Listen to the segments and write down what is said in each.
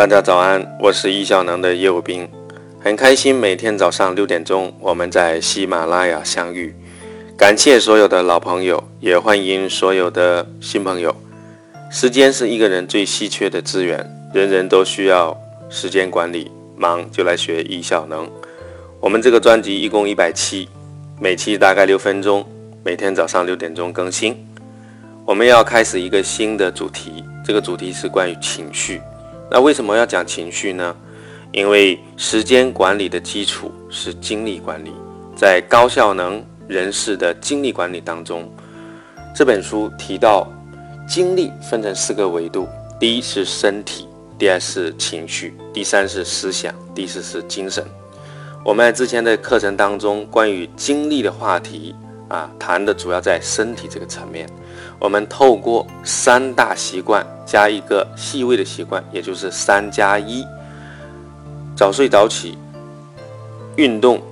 大家早安，我是易效能的业务兵，很开心每天早上六点钟我们在喜马拉雅相遇。感谢所有的老朋友，也欢迎所有的新朋友。时间是一个人最稀缺的资源，人人都需要时间管理，忙就来学易效能。我们这个专辑一共一百期，每期大概六分钟，每天早上六点钟更新。我们要开始一个新的主题，这个主题是关于情绪。那为什么要讲情绪呢？因为时间管理的基础是精力管理，在高效能人士的精力管理当中，这本书提到精力分成四个维度：第一是身体，第二是情绪，第三是思想，第四是精神。我们在之前的课程当中，关于精力的话题啊，谈的主要在身体这个层面。我们透过三大习惯加一个细微的习惯，也就是三加一：早睡早起、运动、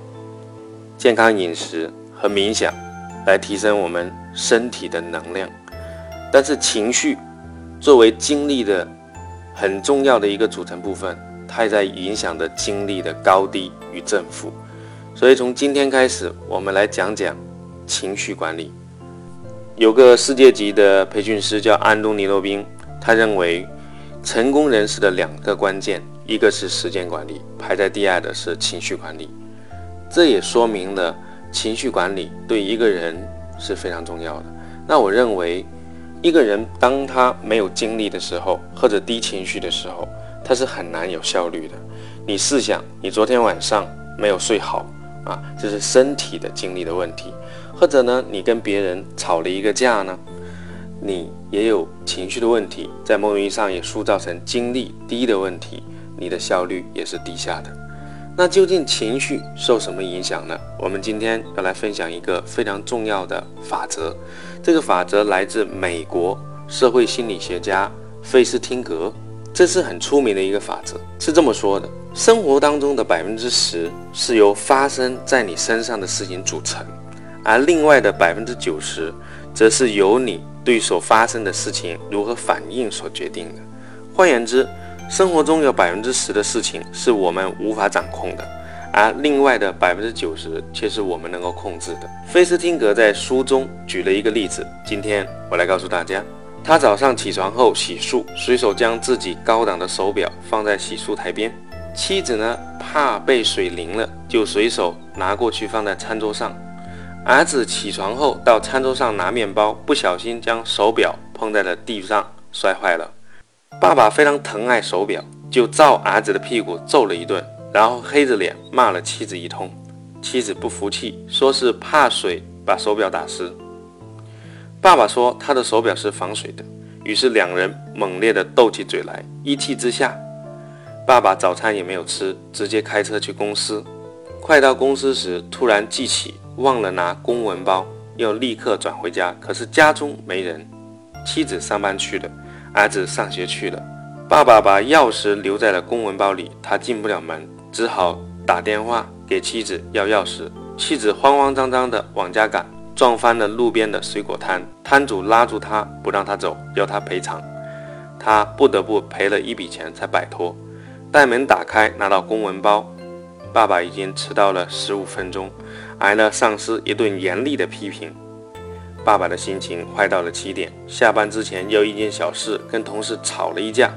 健康饮食和冥想，来提升我们身体的能量。但是情绪作为精力的很重要的一个组成部分，它也在影响着精力的高低与正负。所以从今天开始，我们来讲讲情绪管理。有个世界级的培训师叫安东尼罗宾，他认为成功人士的两个关键，一个是时间管理，排在第二的是情绪管理。这也说明了情绪管理对一个人是非常重要的。那我认为，一个人当他没有精力的时候，或者低情绪的时候，他是很难有效率的。你试想，你昨天晚上没有睡好啊，这是身体的精力的问题。或者呢，你跟别人吵了一个架呢，你也有情绪的问题，在某种意义上也塑造成精力低的问题，你的效率也是低下的。那究竟情绪受什么影响呢？我们今天要来分享一个非常重要的法则，这个法则来自美国社会心理学家费斯汀格，这是很出名的一个法则，是这么说的：生活当中的百分之十是由发生在你身上的事情组成。而另外的百分之九十，则是由你对所发生的事情如何反应所决定的。换言之，生活中有百分之十的事情是我们无法掌控的，而另外的百分之九十却是我们能够控制的。菲斯汀格在书中举了一个例子，今天我来告诉大家：他早上起床后洗漱，随手将自己高档的手表放在洗漱台边；妻子呢，怕被水淋了，就随手拿过去放在餐桌上。儿子起床后到餐桌上拿面包，不小心将手表碰在了地上，摔坏了。爸爸非常疼爱手表，就照儿子的屁股揍了一顿，然后黑着脸骂了妻子一通。妻子不服气，说是怕水把手表打湿。爸爸说他的手表是防水的，于是两人猛烈地斗起嘴来。一气之下，爸爸早餐也没有吃，直接开车去公司。快到公司时，突然记起。忘了拿公文包，又立刻转回家。可是家中没人，妻子上班去了，儿子上学去了。爸爸把钥匙留在了公文包里，他进不了门，只好打电话给妻子要钥匙。妻子慌慌张张地往家赶，撞翻了路边的水果摊，摊主拉住他不让他走，要他赔偿。他不得不赔了一笔钱才摆脱。待门打开，拿到公文包，爸爸已经迟到了十五分钟。挨了上司一顿严厉的批评，爸爸的心情坏到了极点。下班之前又一件小事跟同事吵了一架，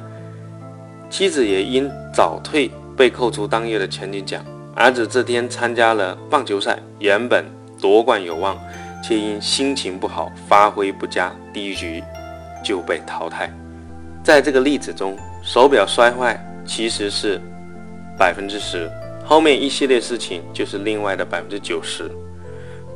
妻子也因早退被扣除当月的全勤奖。儿子这天参加了棒球赛，原本夺冠有望，却因心情不好发挥不佳，第一局就被淘汰。在这个例子中，手表摔坏其实是百分之十。后面一系列事情就是另外的百分之九十，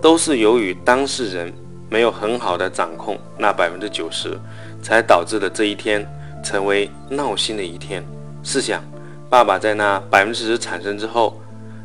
都是由于当事人没有很好的掌控那百分之九十，才导致了这一天成为闹心的一天。试想，爸爸在那百分之十产生之后，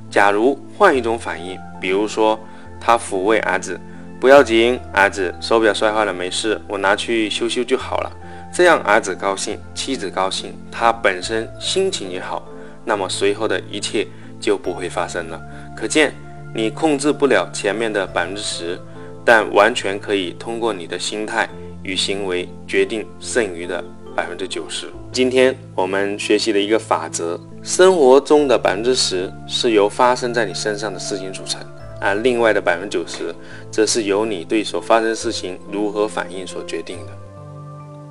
假如换一种反应，比如说他抚慰儿子，不要紧，儿子手表摔坏了没事，我拿去修修就好了，这样儿子高兴，妻子高兴，他本身心情也好，那么随后的一切。就不会发生了。可见，你控制不了前面的百分之十，但完全可以通过你的心态与行为决定剩余的百分之九十。今天我们学习的一个法则：生活中的百分之十是由发生在你身上的事情组成，而另外的百分之九十，则是由你对所发生事情如何反应所决定的。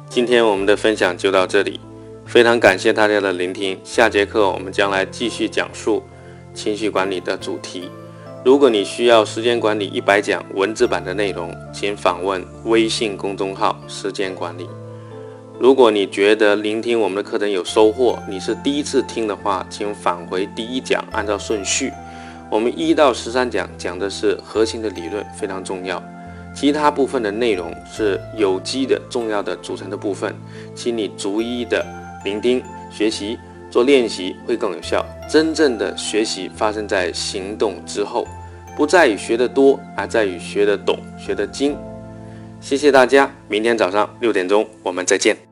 今天我们的分享就到这里，非常感谢大家的聆听。下节课我们将来继续讲述情绪管理的主题。如果你需要时间管理一百讲文字版的内容，请访问微信公众号“时间管理”。如果你觉得聆听我们的课程有收获，你是第一次听的话，请返回第一讲，按照顺序。我们一到十三讲讲的是核心的理论，非常重要。其他部分的内容是有机的重要的组成的部分，请你逐一的聆听、学习。做练习会更有效。真正的学习发生在行动之后，不在于学得多，而在于学得懂、学得精。谢谢大家，明天早上六点钟我们再见。